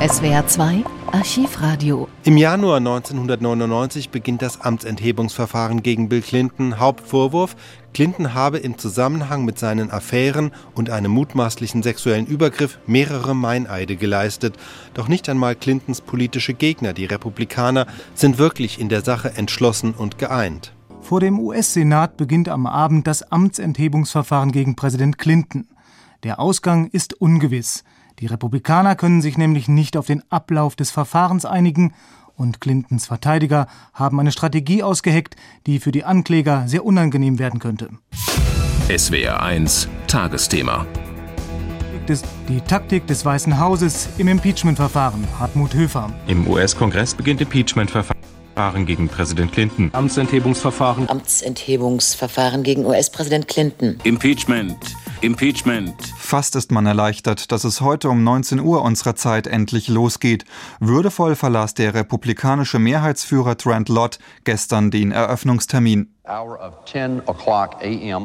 SWR 2 Archivradio. Im Januar 1999 beginnt das Amtsenthebungsverfahren gegen Bill Clinton. Hauptvorwurf, Clinton habe im Zusammenhang mit seinen Affären und einem mutmaßlichen sexuellen Übergriff mehrere Meineide geleistet. Doch nicht einmal Clintons politische Gegner, die Republikaner, sind wirklich in der Sache entschlossen und geeint. Vor dem US-Senat beginnt am Abend das Amtsenthebungsverfahren gegen Präsident Clinton. Der Ausgang ist ungewiss. Die Republikaner können sich nämlich nicht auf den Ablauf des Verfahrens einigen und Clintons Verteidiger haben eine Strategie ausgeheckt, die für die Ankläger sehr unangenehm werden könnte. SWR 1 Tagesthema. Die Taktik des Weißen Hauses im Impeachment-Verfahren. Hartmut Höfer. Im US-Kongress beginnt Impeachment-Verfahren gegen Präsident Clinton. Amtsenthebungsverfahren. Amtsenthebungsverfahren gegen US-Präsident Clinton. Impeachment. Impeachment. Fast ist man erleichtert, dass es heute um 19 Uhr unserer Zeit endlich losgeht. Würdevoll verlas der republikanische Mehrheitsführer Trent Lott gestern den Eröffnungstermin.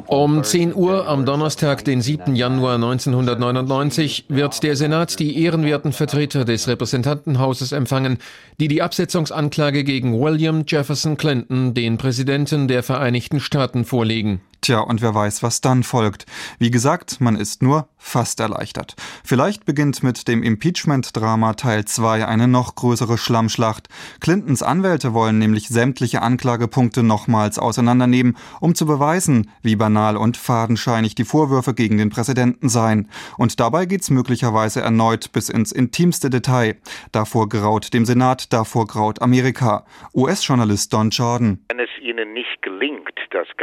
Um 10 Uhr am Donnerstag, den 7. Januar 1999, wird der Senat die ehrenwerten Vertreter des Repräsentantenhauses empfangen, die die Absetzungsanklage gegen William Jefferson Clinton, den Präsidenten der Vereinigten Staaten, vorlegen. Tja, und wer weiß, was dann folgt. Wie gesagt, man ist nur fast erleichtert. Vielleicht beginnt mit dem Impeachment-Drama Teil 2 eine noch größere Schlammschlacht. Clintons Anwälte wollen nämlich sämtliche Anklagepunkte nochmals auseinandernehmen, um zu beweisen, wie banal und fadenscheinig die Vorwürfe gegen den Präsidenten seien. Und dabei geht's möglicherweise erneut bis ins intimste Detail. Davor graut dem Senat, davor graut Amerika. US-Journalist Don Jordan. Wenn es Ihnen nicht gelingt,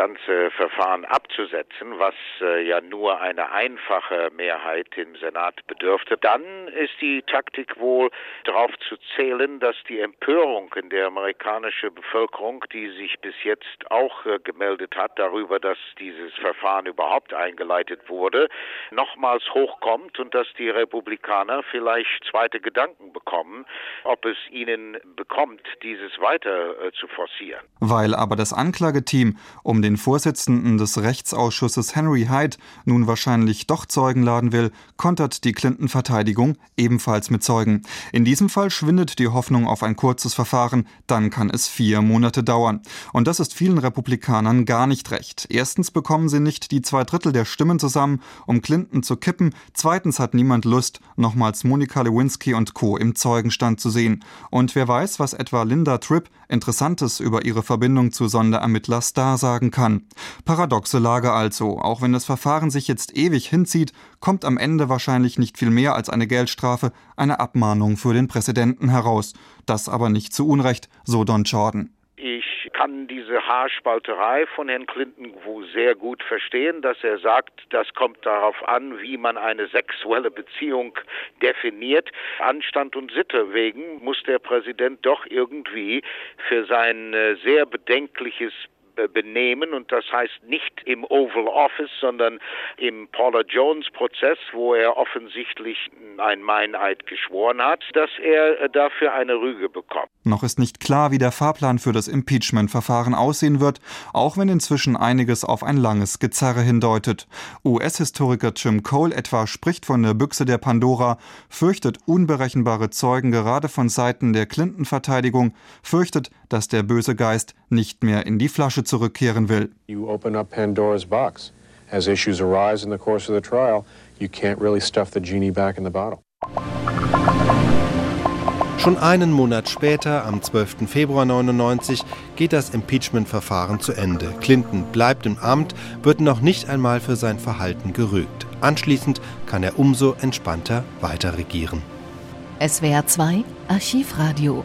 ganze Verfahren abzusetzen, was äh, ja nur eine einfache Mehrheit im Senat bedürfte, dann ist die Taktik wohl darauf zu zählen, dass die Empörung in der amerikanischen Bevölkerung, die sich bis jetzt auch äh, gemeldet hat darüber, dass dieses Verfahren überhaupt eingeleitet wurde, nochmals hochkommt und dass die Republikaner vielleicht zweite Gedanken bekommen, ob es ihnen bekommt, dieses weiter äh, zu forcieren. Weil aber das Anklageteam um den Vorsitzenden des Rechtsausschusses Henry Hyde nun wahrscheinlich doch Zeugen laden will, kontert die Clinton-Verteidigung ebenfalls mit Zeugen. In diesem Fall schwindet die Hoffnung auf ein kurzes Verfahren, dann kann es vier Monate dauern. Und das ist vielen Republikanern gar nicht recht. Erstens bekommen sie nicht die zwei Drittel der Stimmen zusammen, um Clinton zu kippen. Zweitens hat niemand Lust, nochmals Monika Lewinsky und Co. im Zeugenstand zu sehen. Und wer weiß, was etwa Linda Tripp Interessantes über ihre Verbindung zu Sonderermittler Star sagen kann. Paradoxe Lage also. Auch wenn das Verfahren sich jetzt ewig hinzieht, kommt am Ende wahrscheinlich nicht viel mehr als eine Geldstrafe, eine Abmahnung für den Präsidenten heraus. Das aber nicht zu Unrecht, so Don Jordan. Ich kann diese Haarspalterei von Herrn Clinton sehr gut verstehen, dass er sagt, das kommt darauf an, wie man eine sexuelle Beziehung definiert. Anstand und Sitte wegen muss der Präsident doch irgendwie für sein äh, sehr bedenkliches benehmen und das heißt nicht im Oval Office, sondern im Paula Jones Prozess, wo er offensichtlich ein Meineid geschworen hat, dass er äh, dafür eine Rüge bekommt. Noch ist nicht klar, wie der Fahrplan für das Impeachment-Verfahren aussehen wird, auch wenn inzwischen einiges auf ein langes Gezerre hindeutet. US-Historiker Jim Cole etwa spricht von der Büchse der Pandora, fürchtet unberechenbare Zeugen gerade von Seiten der Clinton-Verteidigung, fürchtet, dass der böse Geist nicht mehr in die Flasche zurückkehren will. You open up Pandora's box. As issues arise in the course of the trial, you can't really stuff the genie back in the bottle. Schon einen Monat später, am 12. Februar 99, geht das Impeachment-Verfahren zu Ende. Clinton bleibt im Amt, wird noch nicht einmal für sein Verhalten gerügt. Anschließend kann er umso entspannter weiter regieren. SWR 2 Archivradio